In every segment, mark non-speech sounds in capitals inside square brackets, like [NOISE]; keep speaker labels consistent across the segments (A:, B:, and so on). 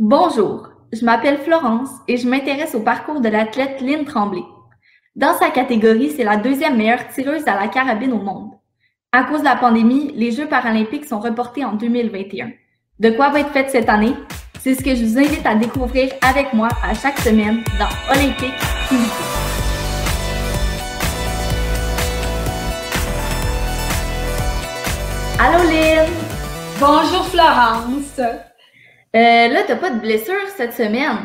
A: Bonjour, je m'appelle Florence et je m'intéresse au parcours de l'athlète Lynn Tremblay. Dans sa catégorie, c'est la deuxième meilleure tireuse à la carabine au monde. À cause de la pandémie, les Jeux paralympiques sont reportés en 2021. De quoi va être faite cette année? C'est ce que je vous invite à découvrir avec moi à chaque semaine dans Olympique Québec. Allô Lynn!
B: Bonjour Florence!
A: Euh, là, t'as pas de blessure cette semaine?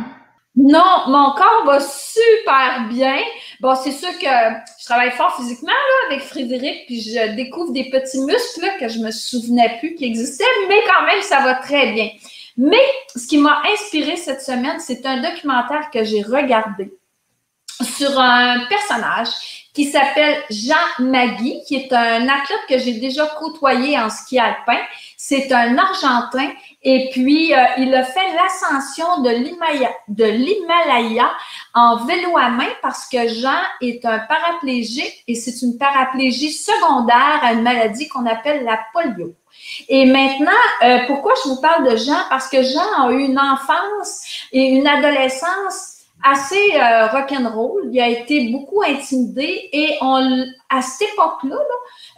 B: Non, mon corps va super bien. Bon, c'est sûr que je travaille fort physiquement là, avec Frédéric, puis je découvre des petits muscles que je me souvenais plus qui existaient, mais quand même, ça va très bien. Mais ce qui m'a inspiré cette semaine, c'est un documentaire que j'ai regardé sur un personnage qui s'appelle Jean Magui, qui est un athlète que j'ai déjà côtoyé en ski alpin. C'est un Argentin et puis euh, il a fait l'ascension de l'Himalaya en vélo à main parce que Jean est un paraplégique et c'est une paraplégie secondaire à une maladie qu'on appelle la polio. Et maintenant, euh, pourquoi je vous parle de Jean? Parce que Jean a eu une enfance et une adolescence assez euh, rock'n'roll. Il a été beaucoup intimidé et on, à cette époque-là,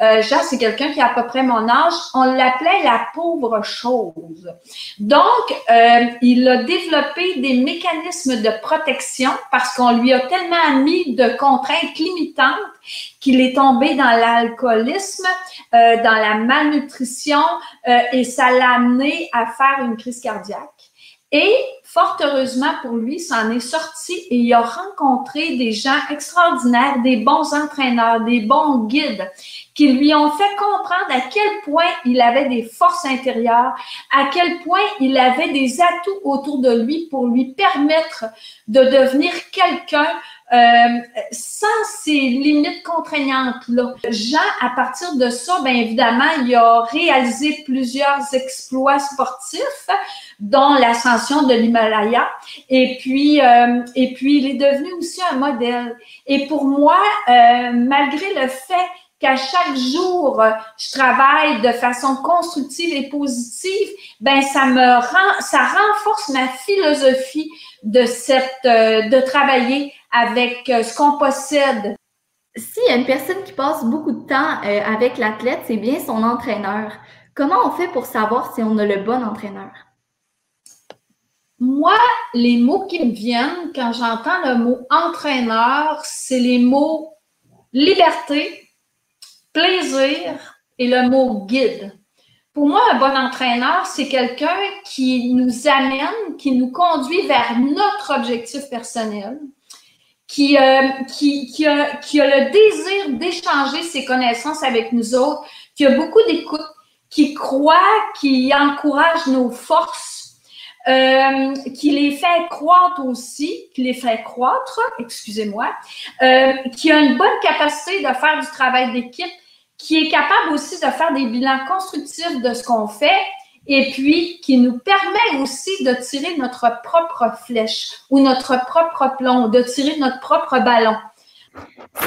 B: euh, Jean, c'est quelqu'un qui a à peu près mon âge, on l'appelait la pauvre chose. Donc, euh, il a développé des mécanismes de protection parce qu'on lui a tellement mis de contraintes limitantes qu'il est tombé dans l'alcoolisme, euh, dans la malnutrition euh, et ça l'a amené à faire une crise cardiaque. Et fort heureusement pour lui, s'en est sorti et il a rencontré des gens extraordinaires, des bons entraîneurs, des bons guides qui lui ont fait comprendre à quel point il avait des forces intérieures, à quel point il avait des atouts autour de lui pour lui permettre de devenir quelqu'un euh, sans ces limites contraignantes-là. Jean, à partir de ça, bien évidemment, il a réalisé plusieurs exploits sportifs, dont l'ascension de l'Himalaya. Et puis, euh, et puis, il est devenu aussi un modèle. Et pour moi, euh, malgré le fait qu'à chaque jour, je travaille de façon constructive et positive, ben ça me rend, ça renforce ma philosophie de cette, de travailler avec euh, ce qu'on possède.
A: S'il y a une personne qui passe beaucoup de temps euh, avec l'athlète, c'est bien son entraîneur. Comment on fait pour savoir si on a le bon entraîneur?
B: Moi, les mots qui me viennent quand j'entends le mot entraîneur, c'est les mots liberté, plaisir et le mot guide. Pour moi, un bon entraîneur, c'est quelqu'un qui nous amène, qui nous conduit vers notre objectif personnel, qui, euh, qui, a, qui a le désir d'échanger ses connaissances avec nous autres, qui a beaucoup d'écoute, qui croit, qui encourage nos forces, euh, qui les fait croître aussi, qui les fait croître, excusez-moi, euh, qui a une bonne capacité de faire du travail d'équipe, qui est capable aussi de faire des bilans constructifs de ce qu'on fait, et puis qui nous permet aussi de tirer notre propre flèche ou notre propre plomb, de tirer notre propre ballon.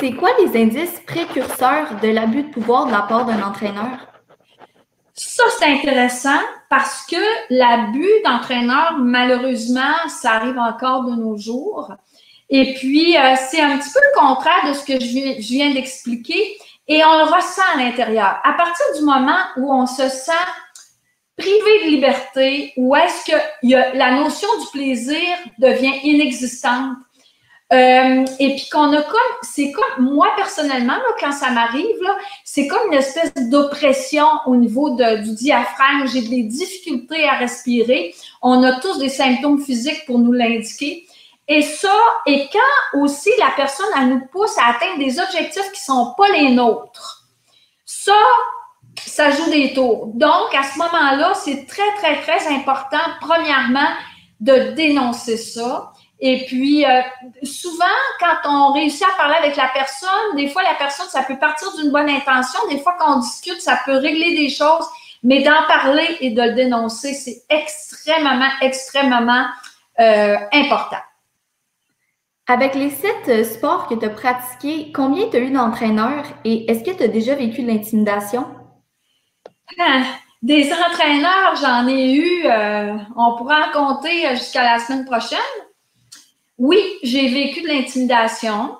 A: C'est quoi les indices précurseurs de l'abus de pouvoir de la part d'un entraîneur?
B: Ça, c'est intéressant parce que l'abus d'entraîneur, malheureusement, ça arrive encore de nos jours. Et puis, euh, c'est un petit peu le contraire de ce que je viens d'expliquer et on le ressent à l'intérieur. À partir du moment où on se sent privé de liberté ou est-ce que la notion du plaisir devient inexistante? Euh, et puis qu'on a comme, c'est comme, moi personnellement, quand ça m'arrive, c'est comme une espèce d'oppression au niveau du diaphragme. J'ai des difficultés à respirer. On a tous des symptômes physiques pour nous l'indiquer. Et ça, et quand aussi la personne, elle nous pousse à atteindre des objectifs qui sont pas les nôtres. Ça, ça joue des tours. Donc, à ce moment-là, c'est très, très, très important, premièrement, de dénoncer ça. Et puis, euh, souvent, quand on réussit à parler avec la personne, des fois, la personne, ça peut partir d'une bonne intention. Des fois, quand on discute, ça peut régler des choses. Mais d'en parler et de le dénoncer, c'est extrêmement, extrêmement euh, important.
A: Avec les sept sports que tu as pratiqués, combien tu as eu d'entraîneurs et est-ce que tu as déjà vécu de l'intimidation?
B: Ah, Des entraîneurs, j'en ai eu, euh, on pourra en compter jusqu'à la semaine prochaine. Oui, j'ai vécu de l'intimidation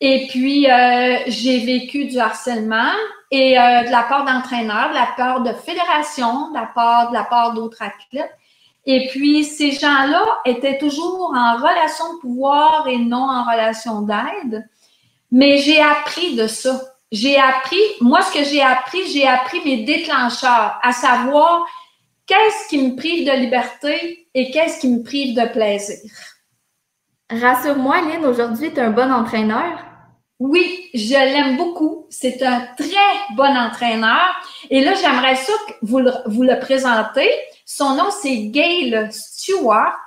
B: et puis euh, j'ai vécu du harcèlement et euh, de la part d'entraîneurs, de la part de fédérations, de la part de la part d'autres athlètes. Et puis ces gens-là étaient toujours en relation de pouvoir et non en relation d'aide. Mais j'ai appris de ça. J'ai appris, moi ce que j'ai appris, j'ai appris mes déclencheurs, à savoir qu'est-ce qui me prive de liberté et qu'est-ce qui me prive de plaisir.
A: Rassure-moi, Lynn, aujourd'hui, tu es un bon entraîneur?
B: Oui, je l'aime beaucoup. C'est un très bon entraîneur. Et là, j'aimerais ça que vous le, vous le présentez. Son nom, c'est Gail Stewart.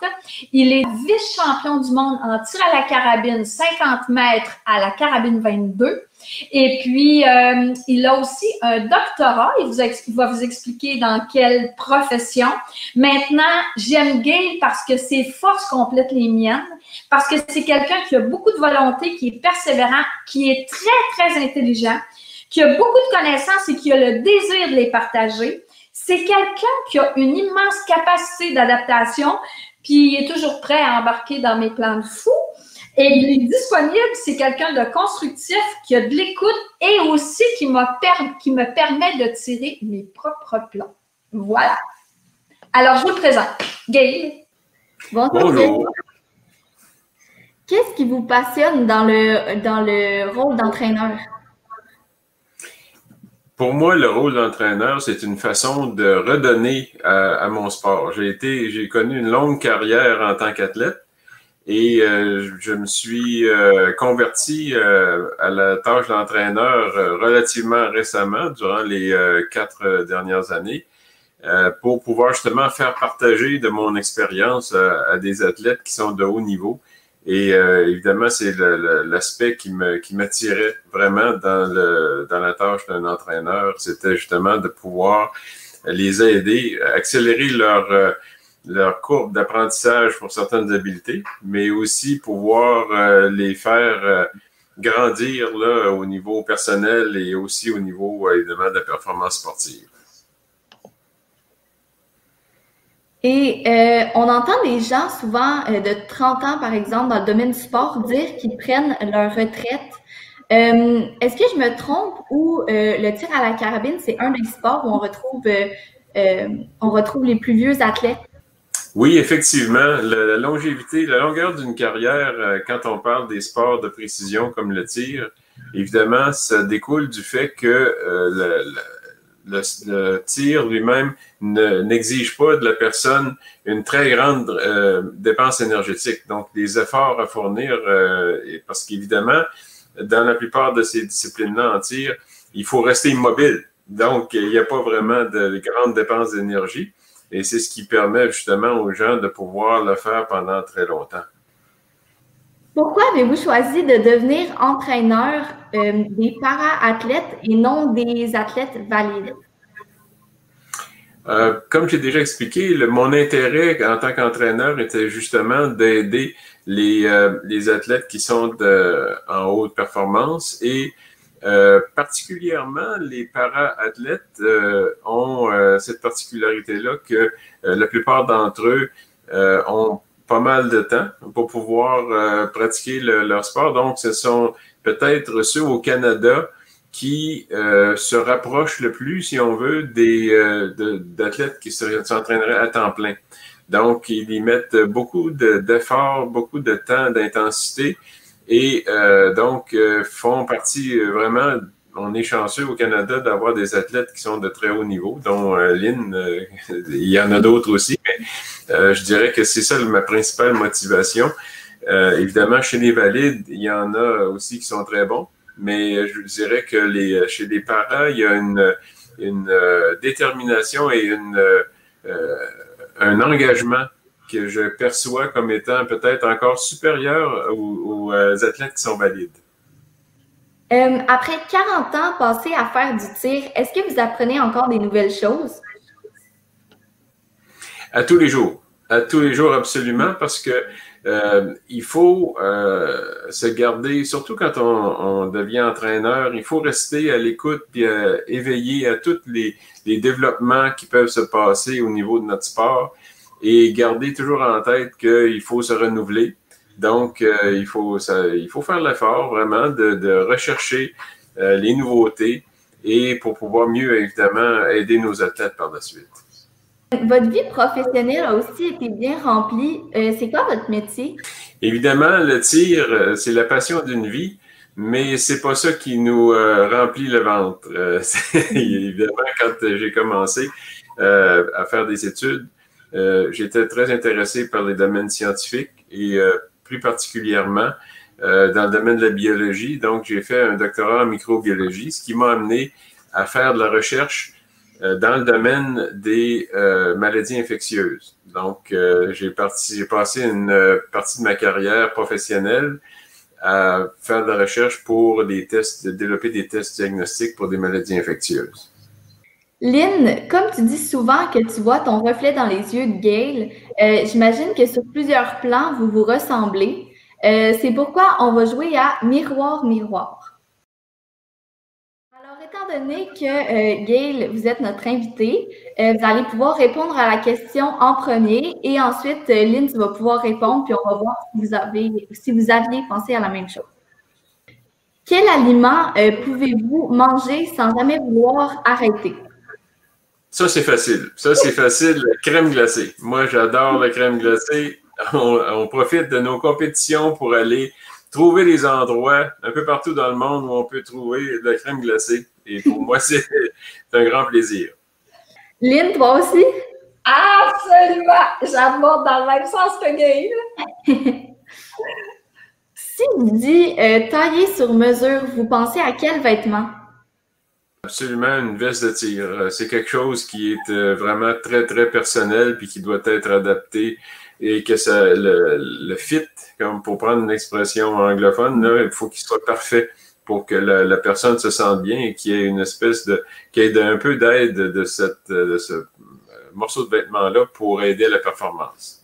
B: Il est vice-champion du monde en tir à la carabine 50 mètres à la carabine 22. Et puis, euh, il a aussi un doctorat. Il, vous va vous expliquer dans quelle profession. Maintenant, j'aime Gail parce que ses forces complètent les miennes, parce que c'est quelqu'un qui a beaucoup de volonté, qui est persévérant, qui est très, très intelligent, qui a beaucoup de connaissances et qui a le désir de les partager. C'est quelqu'un qui a une immense capacité d'adaptation, puis il est toujours prêt à embarquer dans mes plans de fou. Et il est disponible, c'est quelqu'un de constructif, qui a de l'écoute et aussi qui, qui me permet de tirer mes propres plans. Voilà. Alors, je vous le présente. Gail.
A: Bonjour. Qu'est-ce qui vous passionne dans le, dans le rôle d'entraîneur?
C: Pour moi, le rôle d'entraîneur, c'est une façon de redonner à, mon sport. J'ai été, j'ai connu une longue carrière en tant qu'athlète et euh, je me suis euh, converti euh, à la tâche d'entraîneur relativement récemment, durant les quatre dernières années, pour pouvoir justement faire partager de mon expérience à des athlètes qui sont de haut niveau. Et euh, évidemment, c'est l'aspect qui me qui m'attirait vraiment dans le dans la tâche d'un entraîneur, c'était justement de pouvoir les aider, accélérer leur euh, leur courbe d'apprentissage pour certaines habiletés, mais aussi pouvoir euh, les faire grandir là, au niveau personnel et aussi au niveau évidemment de la performance sportive.
A: Et euh, on entend des gens souvent euh, de 30 ans, par exemple, dans le domaine du sport, dire qu'ils prennent leur retraite. Euh, est-ce que je me trompe ou le tir à la carabine, c'est un des sports où on retrouve, on retrouve les plus vieux athlètes?
C: Oui, effectivement. La, longévité, la longueur d'une carrière, quand on parle des sports de précision comme le tir, évidemment, ça découle du fait que le, le, tir lui-même n'exige pas de la personne une très grande euh, dépense énergétique. Donc, des efforts à fournir, euh, parce qu'évidemment, dans la plupart de ces disciplines-là en tir, il faut rester immobile. Donc, il n'y a pas vraiment de grandes dépenses d'énergie. Et c'est ce qui permet justement aux gens de pouvoir le faire pendant très longtemps.
A: Pourquoi avez-vous choisi de devenir entraîneur euh, des para-athlètes et non des athlètes valides?
C: Euh, comme j'ai déjà expliqué, mon intérêt en tant qu'entraîneur était justement d'aider les, euh, les, athlètes qui sont de, en haute performance et particulièrement les para-athlètes ont cette particularité-là que la plupart d'entre eux ont pas mal de temps pour pouvoir euh, pratiquer leur sport. Donc, ce sont peut-être ceux au Canada qui euh, se rapprochent le plus, si on veut, des euh, d'athlètes qui s'entraîneraient à temps plein. Donc, ils y mettent beaucoup d'efforts, beaucoup de temps, d'intensité et donc font partie vraiment on est chanceux au Canada d'avoir des athlètes qui sont de très haut niveau, dont euh, Lynn, euh, [LAUGHS] il y en a d'autres aussi, mais euh, je dirais que c'est ça ma principale motivation. évidemment, chez les valides, il y en a aussi qui sont très bons, mais je dirais que les, chez les parents, il y a une, une détermination et une, un engagement que je perçois comme étant peut-être encore supérieur aux athlètes qui sont valides.
A: Euh, après 40 ans passés à faire du tir, est-ce que vous apprenez encore des nouvelles choses?
C: À tous les jours. À tous les jours, absolument, parce que euh, il faut euh, se garder, surtout quand on, devient entraîneur, il faut rester à l'écoute et éveillé à tous les, développements qui peuvent se passer au niveau de notre sport et garder toujours en tête qu'il faut se renouveler. Donc, il, faut, il faut faire l'effort vraiment de, rechercher les nouveautés et pour pouvoir mieux, évidemment, aider nos athlètes par la suite.
A: Votre vie professionnelle a aussi été bien remplie. Euh, c'est quoi votre métier?
C: Évidemment, le tir, euh, c'est la passion d'une vie, mais c'est pas ça qui nous euh, remplit le ventre. [LAUGHS] évidemment, quand j'ai commencé à faire des études, j'étais très intéressé par les domaines scientifiques et plus particulièrement dans le domaine de la biologie. Donc, j'ai fait un doctorat en microbiologie, ce qui m'a amené à faire de la recherche euh, dans le domaine des euh, maladies infectieuses. Donc, euh, j'ai passé une partie de ma carrière professionnelle à faire de la recherche pour des tests, développer des tests diagnostiques pour des maladies infectieuses.
A: Lynn, comme tu dis souvent que tu vois ton reflet dans les yeux de Gail, j'imagine que sur plusieurs plans, vous vous ressemblez. C'est pourquoi on va jouer à Miroir, Miroir étant donné que euh, Gail, vous êtes notre invité, euh, vous allez pouvoir répondre à la question en premier et ensuite, euh, Lynn, tu vas pouvoir répondre, puis on va voir si vous aviez pensé à la même chose. Quel aliment pouvez-vous manger sans jamais vouloir arrêter?
C: Ça, c'est facile. Ça, c'est facile. crème glacée. Moi, j'adore la crème glacée. on, profite de nos compétitions pour aller trouver des endroits un peu partout dans le monde où on peut trouver de la crème glacée. Et pour moi, [LAUGHS] c'est un grand plaisir.
A: Lynn, toi aussi?
B: Absolument! J'aborde dans le même sens que Gail.
A: si vous dit euh, tailler sur mesure, vous pensez à quel vêtement?
C: Absolument, une veste de tir. Euh, c'est quelque chose qui est euh, vraiment très, très personnel puis qui doit être adapté et que ça, le, fit, comme pour prendre une expression anglophone, là, il faut qu'il soit parfait pour que la, personne se sente bien et qu'il y ait une espèce de, qu'il y ait un peu d'aide de, cette, de ce euh, morceau de vêtement-là pour aider à la performance.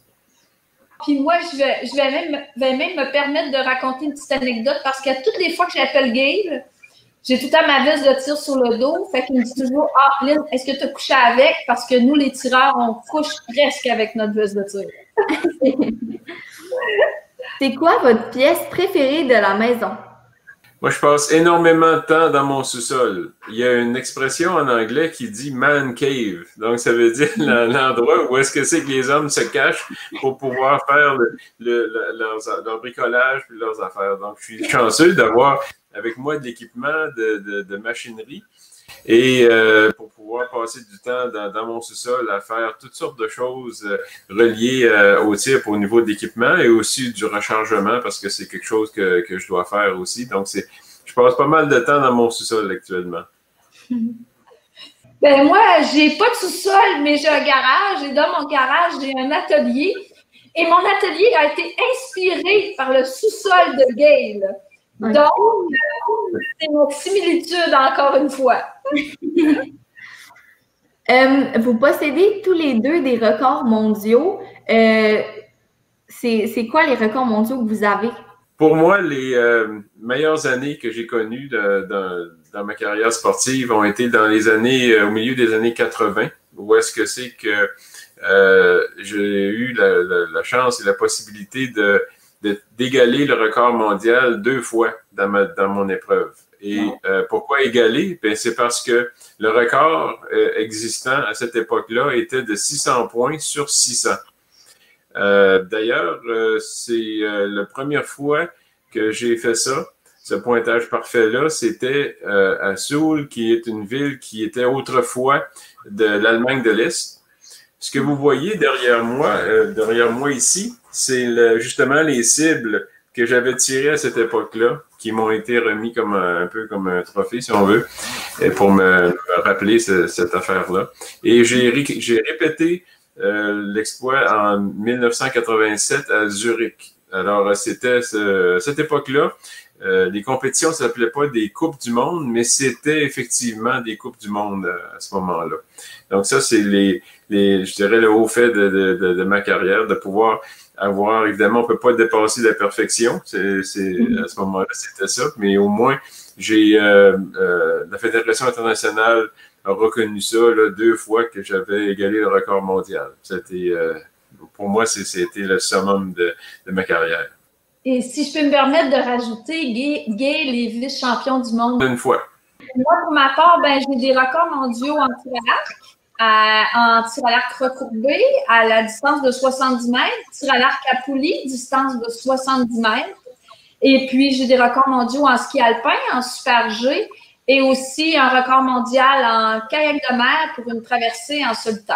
B: Puis moi, je vais, je vais, même, vais même me permettre de raconter une petite anecdote parce que toutes les fois que j'appelle Gail, j'ai tout le temps ma veste de tir sur le dos. Fait qu'il me dit toujours Ah, Lynn, est-ce que tu as couché avec? Parce que nous, les tireurs, on couche presque avec notre veste de tir. [LAUGHS]
A: C'est quoi votre pièce préférée de la maison?
C: Moi, je passe énormément de temps dans mon sous-sol. Il y a une expression en anglais qui dit man cave. Donc, ça veut dire l'endroit où est-ce que c'est que les hommes se cachent pour pouvoir faire le, leur bricolage et leurs affaires. Donc, je suis chanceux d'avoir avec moi de l'équipement de, de, machinerie et euh, pour pouvoir passer du temps dans, mon sous-sol à faire toutes sortes de choses euh, reliées euh, au tir au niveau de l'équipement et aussi du rechargement parce que c'est quelque chose que, que, je dois faire aussi. Donc, c'est, je passe pas mal de temps dans mon sous-sol actuellement. [LAUGHS]
B: Ben moi, j'ai pas de sous-sol, mais j'ai un garage et dans mon garage, j'ai un atelier. Et mon atelier a été inspiré par le sous-sol de Donc, c'est une similitude encore une fois. [LAUGHS]
A: Euh, vous possédez tous les deux des records mondiaux. Euh, c'est quoi les records mondiaux que vous avez?
C: Pour moi, les euh, meilleures années que j'ai connues dans ma carrière sportive ont été dans les années, au milieu des années 80, où est-ce que c'est que j'ai eu la, chance et la possibilité de d'égaler le record mondial deux fois dans, ma, dans mon épreuve. Et euh, pourquoi égaler? Ben, c'est parce que le record euh, existant à cette époque-là était de 600 points sur 600. Euh, d'ailleurs, c'est la première fois que j'ai fait ça. Ce pointage parfait-là, c'était à Soul, qui est une ville qui était autrefois de l'Allemagne de l'Est. Ce que vous voyez derrière moi, derrière moi ici, c'est justement les cibles que j'avais tirées à cette époque-là, qui m'ont été remis comme un, peu comme un trophée, si on veut, pour me, rappeler cette affaire-là. Et j'ai répété euh, l'exploit en 1987 à Zurich. Alors, c'était cette époque-là. les compétitions ne s'appelaient pas des Coupes du Monde, mais c'était effectivement des Coupes du Monde à ce moment-là. Donc, ça, c'est les, les, je dirais, le haut fait de, de, de, ma carrière, de pouvoir avoir, évidemment, on peut pas dépasser la perfection. C'est, mm-hmm. à ce moment-là, c'était ça. Mais au moins, j'ai euh, euh, la Fédération internationale a reconnu ça là, deux fois que j'avais égalé le record mondial. C'était euh, pour moi, c'était le summum de, de, ma carrière.
B: Et si je peux me permettre de rajouter, Gay, Gay les vice-champions du monde.
C: Une fois.
B: Moi, pour ma part, ben, j'ai des records mondiaux en tir à l'arc en tir à l'arc recourbé à la distance de 70 mètres, tir à l'arc à poulie, distance de 70 mètres. Et puis, j'ai des records mondiaux en ski alpin, en super G, et aussi un record mondial en kayak de mer pour une traversée en solitaire.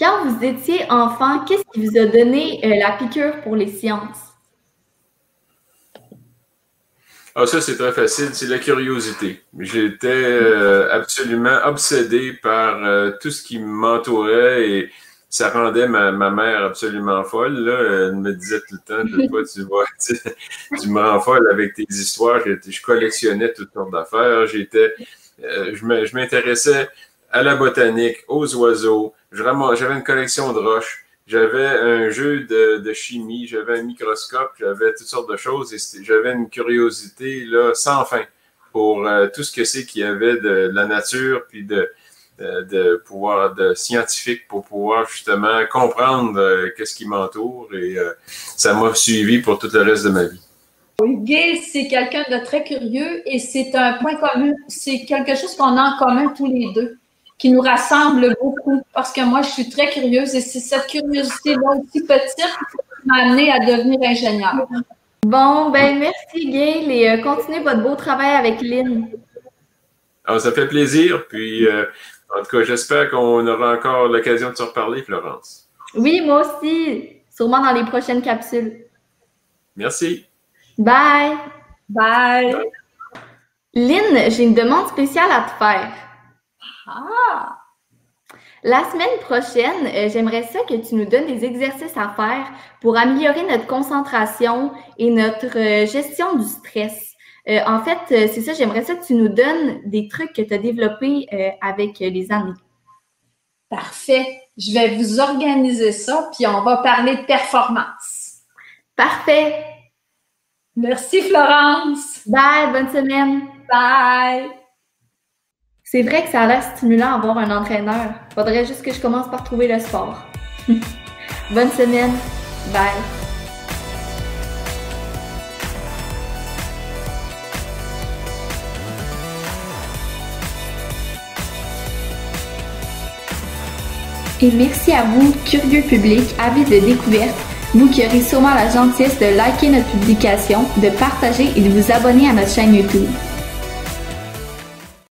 A: Quand vous étiez enfant, qu'est-ce qui vous a donné euh, la piqûre pour les sciences?
C: Ah, ça, c'est très facile. C'est la curiosité. J'étais euh, absolument obsédé par euh, tout ce qui m'entourait et ça rendait ma, mère absolument folle. Là. Elle me disait tout le temps, de quoi tu vois, [LAUGHS] tu, me rends folle avec tes histoires. Je, collectionnais toutes sortes d'affaires. J'étais, je m'intéressais à la botanique, aux oiseaux. J'avais une collection de roches. J'avais un jeu de, chimie, j'avais un microscope, j'avais toutes sortes de choses. Et j'avais une curiosité là, sans fin pour euh, tout ce que c'est qu'il y avait de, la nature, puis de, de, pouvoir de scientifique pour pouvoir justement comprendre euh, qu'est-ce qui m'entoure. Et euh, ça m'a suivi pour tout le reste de ma vie.
B: Gail, c'est quelqu'un de très curieux et c'est un point commun, c'est quelque chose qu'on a en commun tous les deux qui nous rassemble beaucoup parce que moi, je suis très curieuse et c'est cette curiosité-là aussi petite qui m'a amenée à devenir ingénieure.
A: Bon, ben merci Gail et euh, continuez votre beau travail avec Lynn.
C: Alors, ah, ça fait plaisir. Puis, euh, en tout cas, j'espère qu'on aura encore l'occasion de se reparler, Florence.
A: Oui, moi aussi. Sûrement dans les prochaines capsules.
C: Merci.
A: Bye.
B: Bye.
A: Lynn, j'ai une demande spéciale à te faire.
B: Ah!
A: La semaine prochaine, euh, j'aimerais ça que tu nous donnes des exercices à faire pour améliorer notre concentration et notre euh, gestion du stress. Euh, en fait, c'est ça, j'aimerais ça que tu nous donnes des trucs que tu as développés avec les années.
B: Parfait. Je vais vous organiser ça, puis on va parler de performance.
A: Parfait.
B: Merci, Florence.
A: Bye, bonne semaine.
B: Bye.
A: C'est vrai que ça a l'air stimulant d'avoir un entraîneur. Faudrait juste que je commence par trouver le sport. [LAUGHS] Bonne semaine. Bye. Et merci à vous, curieux public, avis de découverte, vous qui aurez sûrement la gentillesse de liker notre publication, de partager et de vous abonner à notre chaîne YouTube.